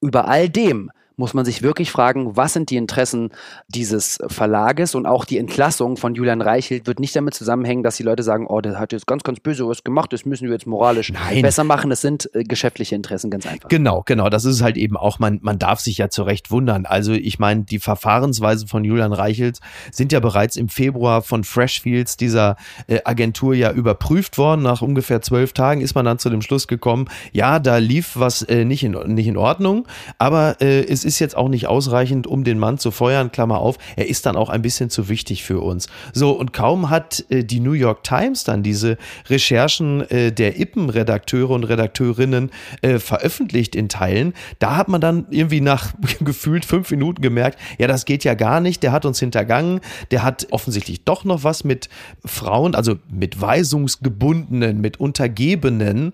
über all dem muss man sich wirklich fragen, was sind die Interessen dieses Verlages und auch die Entlassung von Julian Reichelt wird nicht damit zusammenhängen, dass die Leute sagen, oh, der hat jetzt ganz, ganz böse was gemacht, das müssen wir jetzt moralisch Nein. besser machen. Das sind äh, geschäftliche Interessen, ganz einfach. Genau, genau. Das ist halt eben auch, man, man darf sich ja zu Recht wundern. Also ich meine, die Verfahrensweise von Julian Reichelt sind ja bereits im Februar von Freshfields, dieser äh, Agentur, ja überprüft worden. Nach ungefähr zwölf Tagen ist man dann zu dem Schluss gekommen, ja, da lief was äh, nicht, in, nicht in Ordnung, aber äh, es ist ist jetzt auch nicht ausreichend, um den Mann zu feuern, Klammer auf. Er ist dann auch ein bisschen zu wichtig für uns. So, und kaum hat äh, die New York Times dann diese Recherchen äh, der Ippen-Redakteure und Redakteurinnen äh, veröffentlicht in Teilen, da hat man dann irgendwie nach gefühlt fünf Minuten gemerkt, ja, das geht ja gar nicht, der hat uns hintergangen, der hat offensichtlich doch noch was mit Frauen, also mit Weisungsgebundenen, mit Untergebenen,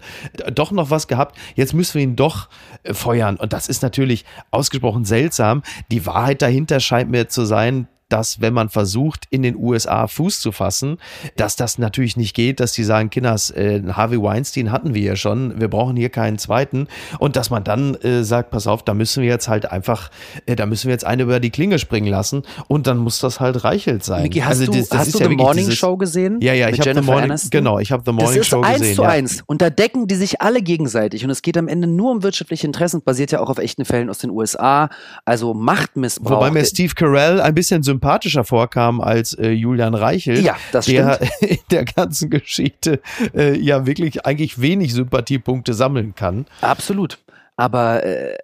doch noch was gehabt. Jetzt müssen wir ihn doch äh, feuern. Und das ist natürlich ausgesprochen ausgesprochen seltsam. Die Wahrheit dahinter scheint mir zu sein, dass wenn man versucht, in den USA Fuß zu fassen, dass das natürlich nicht geht, dass sie sagen, Kinders, äh, Harvey Weinstein hatten wir ja schon, wir brauchen hier keinen zweiten und dass man dann äh, sagt, pass auf, da müssen wir jetzt halt einfach, äh, da müssen wir jetzt eine über die Klinge springen lassen und dann muss das halt Reichelt sein. Mickey, hast also, das, das hast du ja The Morning dieses, Show gesehen? Ja, ja, ich habe The Morning, Aniston? genau, ich habe The Morning Show gesehen. Das ist eins zu eins und da decken die sich alle gegenseitig und es geht am Ende nur um wirtschaftliche Interessen, basiert ja auch auf echten Fällen aus den USA, also Machtmissbrauch. Wobei mir Steve Carell ein bisschen sympathischer vorkam kam als äh, Julian Reichel, ja, das der in der ganzen Geschichte äh, ja wirklich eigentlich wenig Sympathiepunkte sammeln kann. Absolut. Aber äh,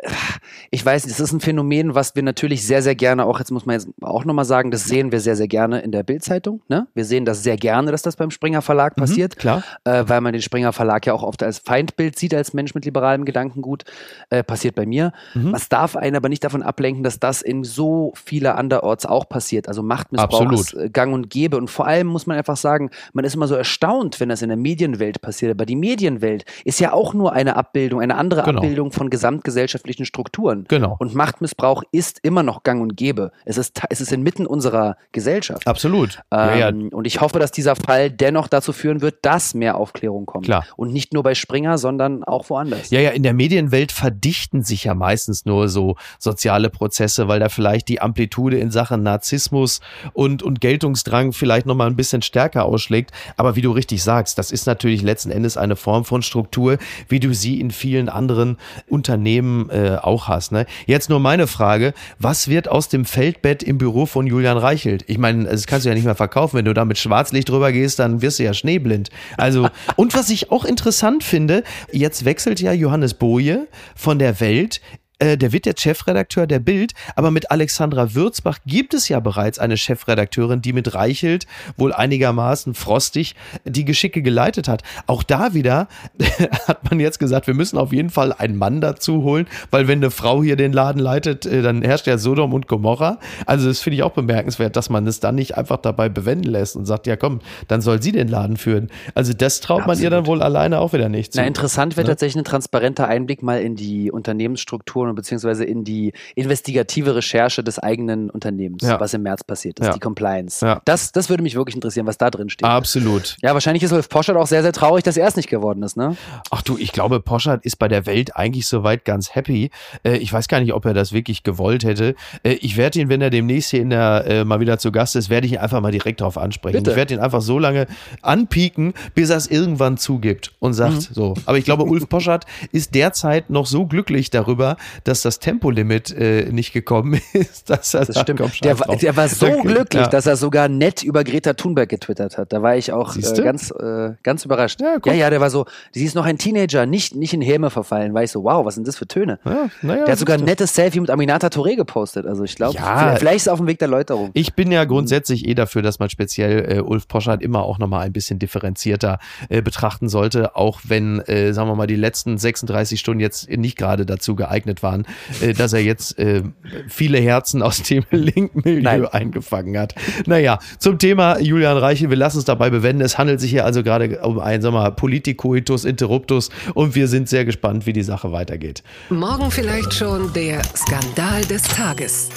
ich weiß, das ist ein Phänomen, was wir natürlich sehr, sehr gerne auch, jetzt muss man jetzt auch nochmal sagen, das sehen wir sehr, sehr gerne in der Bildzeitung. Ne? Wir sehen das sehr gerne, dass das beim Springer Verlag mhm, passiert. Mhm, klar. Äh, weil man den Springer Verlag ja auch oft als Feindbild sieht, als Mensch mit liberalem Gedankengut. Äh, passiert bei mir. Mhm. Was darf einen aber nicht davon ablenken, dass das in so vieler anderorts auch passiert. Also Machtmissbrauch Absolut. ist äh, gang und gäbe. Und vor allem muss man einfach sagen, man ist immer so erstaunt, wenn das in der Medienwelt passiert. Aber die Medienwelt ist ja auch nur eine Abbildung, eine andere genau. Abbildung von von gesamtgesellschaftlichen Strukturen. Genau. Und Machtmissbrauch ist immer noch gang und gäbe. Es ist, es ist inmitten unserer Gesellschaft. Absolut. Ähm, ja, ja. Und ich hoffe, dass dieser Fall dennoch dazu führen wird, dass mehr Aufklärung kommt. Klar. Und nicht nur bei Springer, sondern auch woanders. Ja, ja, in der Medienwelt verdichten sich ja meistens nur so soziale Prozesse, weil da vielleicht die Amplitude in Sachen Narzissmus und, und Geltungsdrang vielleicht nochmal ein bisschen stärker ausschlägt. Aber wie du richtig sagst, das ist natürlich letzten Endes eine Form von Struktur, wie du sie in vielen anderen Unternehmen äh, auch hast. Ne? Jetzt nur meine Frage, was wird aus dem Feldbett im Büro von Julian Reichelt? Ich meine, das kannst du ja nicht mehr verkaufen. Wenn du da mit Schwarzlicht drüber gehst, dann wirst du ja schneeblind. Also, und was ich auch interessant finde, jetzt wechselt ja Johannes Boje von der Welt äh, der wird jetzt Chefredakteur der Bild, aber mit Alexandra Würzbach gibt es ja bereits eine Chefredakteurin, die mit Reichelt wohl einigermaßen frostig die Geschicke geleitet hat. Auch da wieder hat man jetzt gesagt, wir müssen auf jeden Fall einen Mann dazu holen, weil wenn eine Frau hier den Laden leitet, äh, dann herrscht ja Sodom und Gomorra. Also das finde ich auch bemerkenswert, dass man es dann nicht einfach dabei bewenden lässt und sagt, ja komm, dann soll sie den Laden führen. Also das traut Absolut. man ihr dann wohl alleine auch wieder nicht zu. Na, interessant wäre ne? tatsächlich ein transparenter Einblick mal in die Unternehmensstrukturen und beziehungsweise in die investigative Recherche des eigenen Unternehmens, Ja. was im März passiert ist, Ja. die Compliance. Ja. Das, das würde mich wirklich interessieren, was da drin steht. Absolut. Ja, wahrscheinlich ist Ulf Poschert auch sehr, sehr traurig, dass er es nicht geworden ist, ne? Ach du, ich glaube, Poschardt ist bei der Welt eigentlich soweit ganz happy. Äh, ich weiß gar nicht, ob er das wirklich gewollt hätte. Äh, ich werde ihn, wenn er demnächst hier in der äh, mal wieder zu Gast ist, werde ich ihn einfach mal direkt darauf ansprechen. Bitte. Ich werde ihn einfach so lange anpieken, bis er es irgendwann zugibt und sagt Mhm. so. Aber ich glaube, Ulf Poschardt ist derzeit noch so glücklich darüber, dass das Tempolimit äh, nicht gekommen ist, dass er Das sagt, stimmt. komm, Der, war- der war so Okay, glücklich, ja. dass er sogar nett über Greta Thunberg getwittert hat. Da war ich auch äh, ganz, äh, ganz überrascht. Ja, ja, ja, der war so, sie ist noch ein Teenager, nicht, nicht in Häme verfallen. War ich so, wow, was sind das für Töne? Ja, naja, Der hat sogar ein nettes Selfie mit Aminata Touré gepostet. Also ich glaube, Ja. vielleicht, vielleicht ist er auf dem Weg der Läuterung. Ich bin ja grundsätzlich eh dafür, dass man speziell äh, Ulf Poschardt immer auch nochmal ein bisschen differenzierter äh, betrachten sollte, auch wenn, äh, sagen wir mal, die letzten 36 Stunden jetzt nicht gerade dazu geeignet waren, äh, dass er jetzt äh, viele Herzen aus dem linken Milieu Nein. eingefangen hat. Naja, zum Thema Julian Reiche, wir lassen es dabei bewenden. Es handelt sich hier also gerade um einen, sagen wir mal, Politicoitus Interruptus und wir sind sehr gespannt, wie die Sache weitergeht. Morgen vielleicht schon der Skandal des Tages.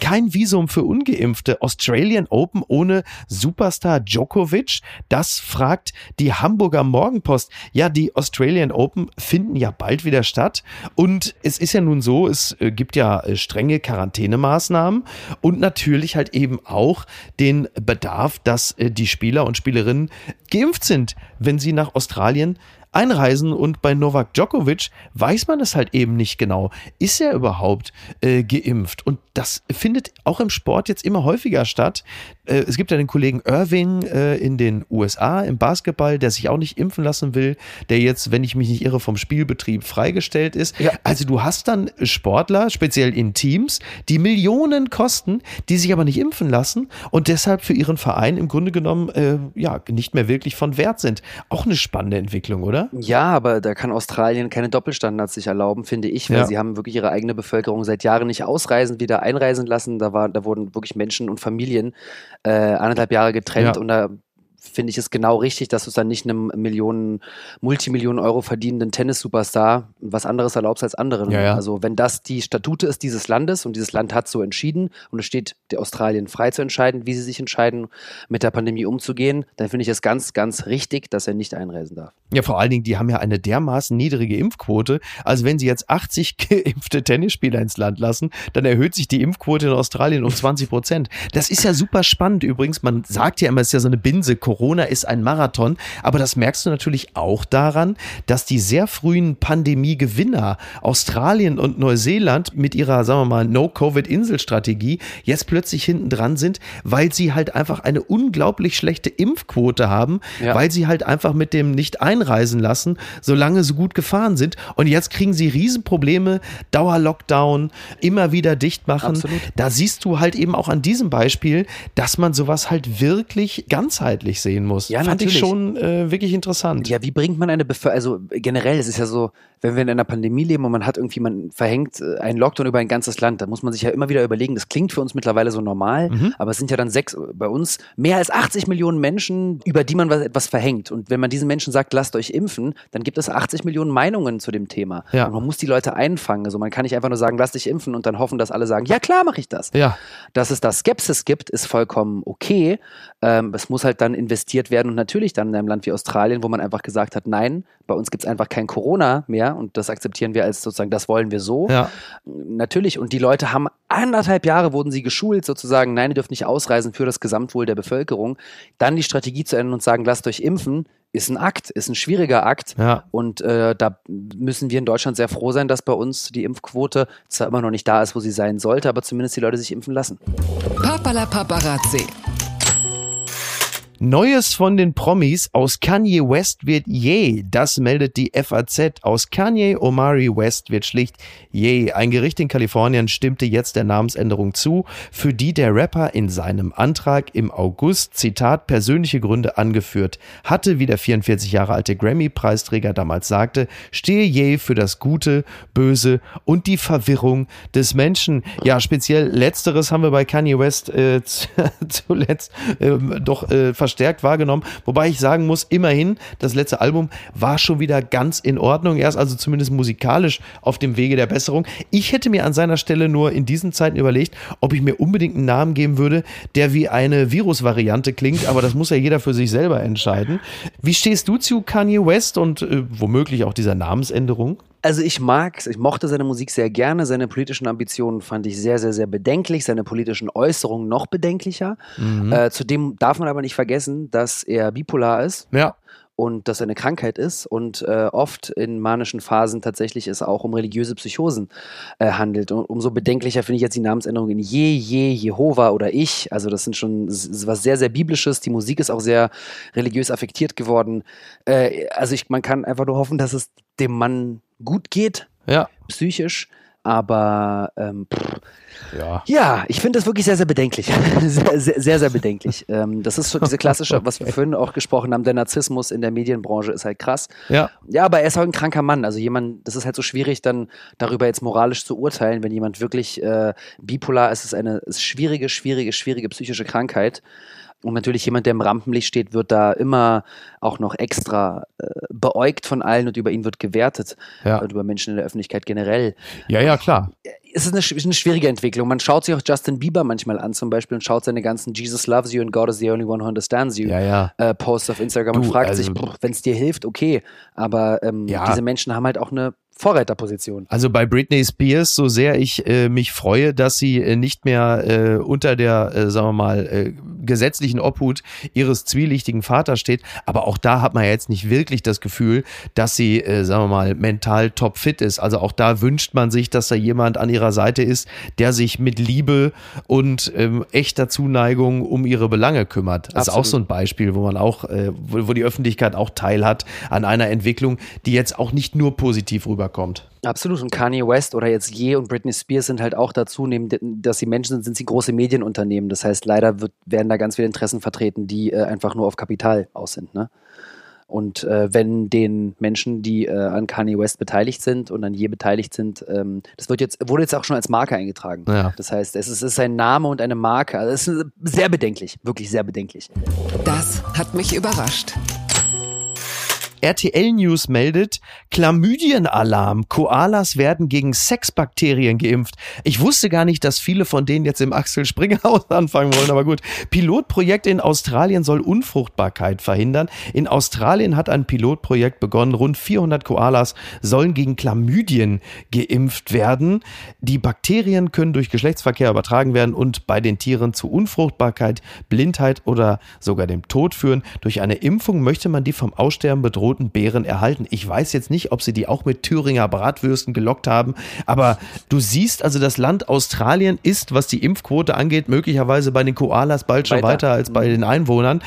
Kein Visum für Ungeimpfte. Australian Open ohne Superstar Djokovic? Das fragt die Hamburger Morgenpost. Ja, die Australian Open finden ja bald wieder statt. Und es ist ja nun so, es äh, gibt ja äh, strenge Quarantänemaßnahmen und natürlich halt eben auch den Bedarf, dass äh, die Spieler und Spielerinnen geimpft sind, wenn sie nach Australien einreisen und bei Novak Djokovic weiß man es halt eben nicht genau. Ist er überhaupt äh, geimpft? Und das findet auch im Sport jetzt immer häufiger statt. Äh, es gibt ja den Kollegen Irving äh, in den USA im Basketball, der sich auch nicht impfen lassen will, der jetzt, wenn ich mich nicht irre, vom Spielbetrieb freigestellt ist. Ja. Also du hast dann Sportler, speziell in Teams, die Millionen kosten, die sich aber nicht impfen lassen und deshalb für ihren Verein im Grunde genommen äh, ja nicht mehr wirklich von Wert sind. Auch eine spannende Entwicklung, oder? Ja, aber da kann Australien keine Doppelstandards sich erlauben, finde ich, weil Ja. sie haben wirklich ihre eigene Bevölkerung seit Jahren nicht ausreisen, wieder einreisen lassen. Da, war, da wurden wirklich Menschen und Familien äh, anderthalb Jahre getrennt Ja. und da finde ich es genau richtig, dass du es dann nicht einem Millionen, Multimillionen Euro verdienenden Tennis-Superstar was anderes erlaubst als anderen. Ja, ja. Also wenn das die Statute ist dieses Landes und dieses Land hat so entschieden und es steht der Australien frei zu entscheiden, wie sie sich entscheiden, mit der Pandemie umzugehen, dann finde ich es ganz, ganz richtig, dass er nicht einreisen darf. Ja, vor allen Dingen, die haben ja eine dermaßen niedrige Impfquote. Also wenn sie jetzt 80 geimpfte Tennisspieler ins Land lassen, dann erhöht sich die Impfquote in Australien um 20 Prozent. Das ist ja super spannend übrigens. Man sagt ja immer, es ist ja so eine Binse, Corona ist ein Marathon. Aber das merkst du natürlich auch daran, dass die sehr frühen Pandemie-Gewinner Australien und Neuseeland mit ihrer, sagen wir mal, No-Covid-Inselstrategie jetzt plötzlich hinten dran sind, weil sie halt einfach eine unglaublich schlechte Impfquote haben, Ja. weil sie halt einfach mit dem nicht einreisen lassen, solange sie gut gefahren sind. Und jetzt kriegen sie Riesenprobleme, Dauerlockdown, immer wieder dicht machen. Absolut. Da siehst du halt eben auch an diesem Beispiel, dass man sowas halt wirklich ganzheitlich sehen muss. Ja, Fand ich natürlich. schon äh, wirklich interessant. Ja, wie bringt man eine Bevölkerung, also generell, es ist ja so, wenn wir in einer Pandemie leben und man hat irgendwie, man verhängt äh, einen Lockdown über ein ganzes Land, dann muss man sich ja immer wieder überlegen, das klingt für uns mittlerweile so normal, Mhm. aber es sind ja dann sechs, bei uns mehr als 80 Millionen Menschen, über die man was, etwas verhängt. Und wenn man diesen Menschen sagt, lasst euch impfen, dann gibt es 80 Millionen Meinungen zu dem Thema. Ja. Und man muss die Leute einfangen. Also man kann nicht einfach nur sagen, lasst dich impfen und dann hoffen, dass alle sagen, ja klar, mache ich das. Ja, Dass es da Skepsis gibt, ist vollkommen okay. Ähm, es muss halt dann investiert werden und natürlich dann in einem Land wie Australien, wo man einfach gesagt hat, nein, bei uns gibt es einfach kein Corona mehr und das akzeptieren wir als sozusagen, das wollen wir so. ja. Natürlich, und die Leute haben anderthalb Jahre wurden sie geschult, sozusagen, nein, ihr dürft nicht ausreisen für das Gesamtwohl der Bevölkerung. Dann die Strategie zu ändern und sagen, lasst euch impfen, ist ein Akt, ist ein schwieriger Akt. Ja. Und äh, da müssen wir in Deutschland sehr froh sein, dass bei uns die Impfquote zwar immer noch nicht da ist, wo sie sein sollte, aber zumindest die Leute sich impfen lassen. Papala Paparazzi. Neues von den Promis aus Kanye West wird je. Das meldet die FAZ. Aus Kanye Omari West wird schlicht je. Ein Gericht in Kalifornien stimmte jetzt der Namensänderung zu, für die der Rapper in seinem Antrag im August, Zitat, persönliche Gründe angeführt hatte, wie der 44 Jahre alte Grammy-Preisträger damals sagte, stehe je für das Gute, Böse und die Verwirrung des Menschen. Ja, speziell letzteres haben wir bei Kanye West äh, zuletzt ähm, doch äh, verstärkt wahrgenommen. Wobei ich sagen muss, immerhin, das letzte Album war schon wieder ganz in Ordnung. Er ist also zumindest musikalisch auf dem Wege der Besserung. Ich hätte mir an seiner Stelle nur in diesen Zeiten überlegt, ob ich mir unbedingt einen Namen geben würde, der wie eine Virusvariante klingt, aber das muss ja jeder für sich selber entscheiden. Wie stehst du zu Kanye West und äh, womöglich auch dieser Namensänderung? Also ich mag, ich mochte seine Musik sehr gerne. Seine politischen Ambitionen fand ich sehr, sehr, sehr bedenklich. Seine politischen Äußerungen noch bedenklicher. Mhm. Äh, zudem darf man aber nicht vergessen, dass er bipolar ist. Ja und das eine Krankheit ist und äh, oft in manischen Phasen tatsächlich es auch um religiöse Psychosen äh, handelt. Und umso bedenklicher finde ich jetzt die Namensänderung in Je, Je, Jehova oder Ich. Also das sind schon was sehr, sehr biblisches. Die Musik ist auch sehr religiös affektiert geworden. Äh, also ich, man kann einfach nur hoffen, dass es dem Mann gut geht, ja. psychisch. Aber ähm, pff, ja. ja, ich finde das wirklich sehr, sehr bedenklich. sehr, sehr, sehr, sehr bedenklich. ähm, das ist so diese klassische, was wir vorhin auch gesprochen haben, der Narzissmus in der Medienbranche ist halt krass. Ja. Ja, aber er ist auch ein kranker Mann. Also jemand, das ist halt so schwierig, dann darüber jetzt moralisch zu urteilen, wenn jemand wirklich äh, bipolar ist, ist eine ist schwierige, schwierige, schwierige psychische Krankheit. Und natürlich jemand, der im Rampenlicht steht, wird da immer auch noch extra äh, beäugt von allen und über ihn wird gewertet. Ja. Und über Menschen in der Öffentlichkeit generell. Ja, ja, klar. Es ist eine, eine, schwierige Entwicklung. Man schaut sich auch Justin Bieber manchmal an, zum Beispiel, und schaut seine ganzen Jesus loves you and God is the only one who understands you ja, ja. Äh, Posts auf Instagram du, und fragt also, sich, wenn es dir hilft, okay. Aber ähm, diese Menschen haben halt auch eine Vorreiterposition. Also bei Britney Spears, so sehr ich äh, mich freue, dass sie äh, nicht mehr äh, unter der, äh, sagen wir mal, äh, gesetzlichen Obhut ihres zwielichtigen Vaters steht, aber auch da hat man ja jetzt nicht wirklich das Gefühl, dass sie, äh, sagen wir mal, mental topfit ist. Also auch da wünscht man sich, dass da jemand an ihrer Seite ist, der sich mit Liebe und ähm, echter Zuneigung um ihre Belange kümmert. Das Absolut. ist auch so ein Beispiel, wo man auch, wo, wo die Öffentlichkeit auch teil hat an einer Entwicklung, die jetzt auch nicht nur positiv rüber rüberkommt. Absolut. Und Kanye West oder jetzt Ye und Britney Spears sind halt auch dazu, neben, dass sie Menschen sind, sind sie große Medienunternehmen. Das heißt, leider wird, werden da ganz viele Interessen vertreten, die äh, einfach nur auf Kapital aus sind. Ne? Und äh, wenn den Menschen, die äh, an Kanye West beteiligt sind und an je beteiligt sind, ähm, das wird jetzt, wurde jetzt auch schon als Marke eingetragen. Ja. Das heißt, es ist, es ist ein Name und eine Marke. Also es ist sehr bedenklich, wirklich sehr bedenklich. Das hat mich überrascht. RTL News meldet, Chlamydienalarm. Koalas werden gegen Sexbakterien geimpft. Ich wusste gar nicht, dass viele von denen jetzt im Axel Springer Haus anfangen wollen, aber gut. Pilotprojekt in Australien soll Unfruchtbarkeit verhindern. In Australien hat ein Pilotprojekt begonnen. Rund 400 Koalas sollen gegen Chlamydien geimpft werden. Die Bakterien können durch Geschlechtsverkehr übertragen werden und bei den Tieren zu Unfruchtbarkeit, Blindheit oder sogar dem Tod führen. Durch eine Impfung möchte man die vom Aussterben bedrohten roten Beeren erhalten. Ich weiß jetzt nicht, ob sie die auch mit Thüringer Bratwürsten gelockt haben, aber du siehst also, das Land Australien ist, was die Impfquote angeht, möglicherweise bei den Koalas bald schon weiter, weiter als bei den Einwohnern.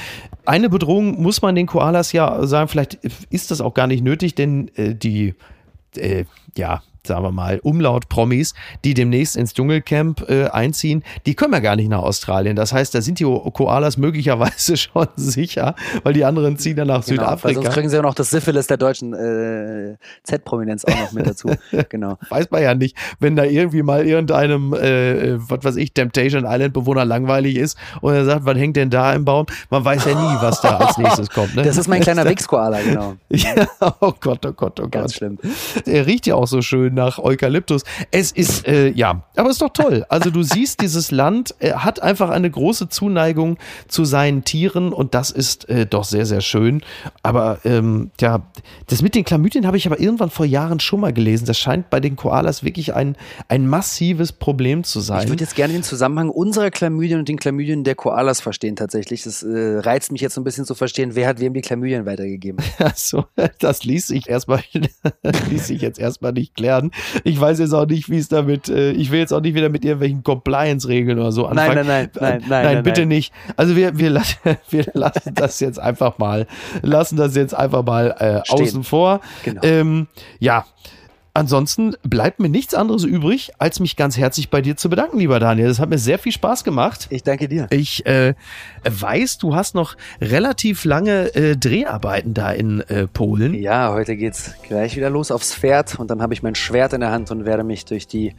Eine Bedrohung muss man den Koalas ja sagen, vielleicht ist das auch gar nicht nötig, denn äh, die, äh, ja, sagen wir mal, Umlaut-Promis, die demnächst ins Dschungelcamp äh, einziehen, die kommen ja gar nicht nach Australien. Das heißt, da sind die Koalas möglicherweise schon sicher, weil die anderen ziehen dann nach genau, Südafrika. sonst kriegen sie ja noch das Syphilis der deutschen äh, Z-Prominenz auch noch mit dazu. genau. Weiß man ja nicht, wenn da irgendwie mal irgendeinem, äh, was weiß ich, Temptation Island-Bewohner langweilig ist und er sagt, was hängt denn da im Baum? Man weiß ja nie, was da als nächstes kommt. Ne? Das ist mein kleiner Wix-Koala, genau. ja, oh Gott, oh Gott, oh Gott. Ganz schlimm. Er riecht ja auch so schön nach Eukalyptus. Es ist, äh, ja, aber es ist doch toll. Also du siehst, dieses Land äh, hat einfach eine große Zuneigung zu seinen Tieren und das ist äh, doch sehr, sehr schön. Aber ähm, ja, das mit den Chlamydien habe ich aber irgendwann vor Jahren schon mal gelesen. Das scheint bei den Koalas wirklich ein, ein massives Problem zu sein. Ich würde jetzt gerne den Zusammenhang unserer Chlamydien und den Chlamydien der Koalas verstehen tatsächlich. Das äh, reizt mich jetzt so ein bisschen zu verstehen, wer hat wem die Chlamydien weitergegeben. Achso, das ließ sich erstmal, ließ sich jetzt erstmal nicht klären ich weiß jetzt auch nicht, wie es damit, äh, ich will jetzt auch nicht wieder mit irgendwelchen Compliance-Regeln oder so anfangen. Nein, nein, nein, nein, nein, nein, bitte nein. nicht. Also wir, wir, wir lassen das jetzt einfach mal, lassen das jetzt einfach mal äh, außen vor. Genau. Ähm, ja, Ansonsten bleibt mir nichts anderes übrig, als mich ganz herzlich bei dir zu bedanken, lieber Daniel. Das hat mir sehr viel Spaß gemacht. Ich danke dir. Ich äh, weiß, du hast noch relativ lange äh, Dreharbeiten da in äh, Polen. Ja, heute geht's gleich wieder los aufs Pferd und dann habe ich mein Schwert in der Hand und werde mich durch die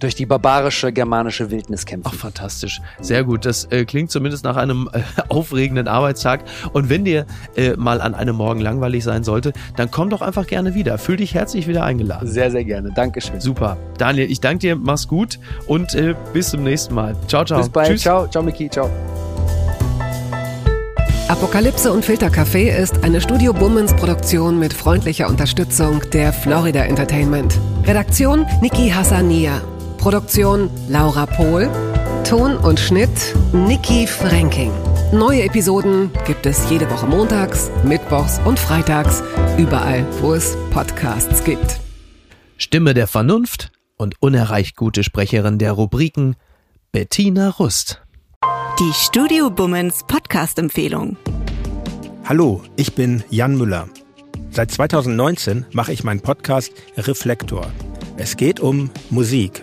durch die barbarische germanische Wildnis kämpfen. Ach, fantastisch. Sehr gut. Das äh, klingt zumindest nach einem äh, aufregenden Arbeitstag. Und wenn dir äh, mal an einem Morgen langweilig sein sollte, dann komm doch einfach gerne wieder. Fühl dich herzlich wieder eingeladen. Sehr, sehr gerne. Dankeschön. Super. Daniel, ich danke dir. Mach's gut und äh, bis zum nächsten Mal. Ciao, ciao. Bis bald. Tschüss. Ciao, ciao, Miki. Ciao. Apokalypse und Filtercafé ist eine Studio Bummens Produktion mit freundlicher Unterstützung der Florida Entertainment. Redaktion Niki Hassania. Produktion Laura Pohl. Ton und Schnitt Niki Franking. Neue Episoden gibt es jede Woche montags, mittwochs und freitags, überall, wo es Podcasts gibt. Stimme der Vernunft und unerreicht gute Sprecherin der Rubriken Bettina Rust. Die Studio Bummens Podcast-Empfehlung. Hallo, ich bin Jan Müller. Seit 2019 mache ich meinen Podcast Reflektor. Es geht um Musik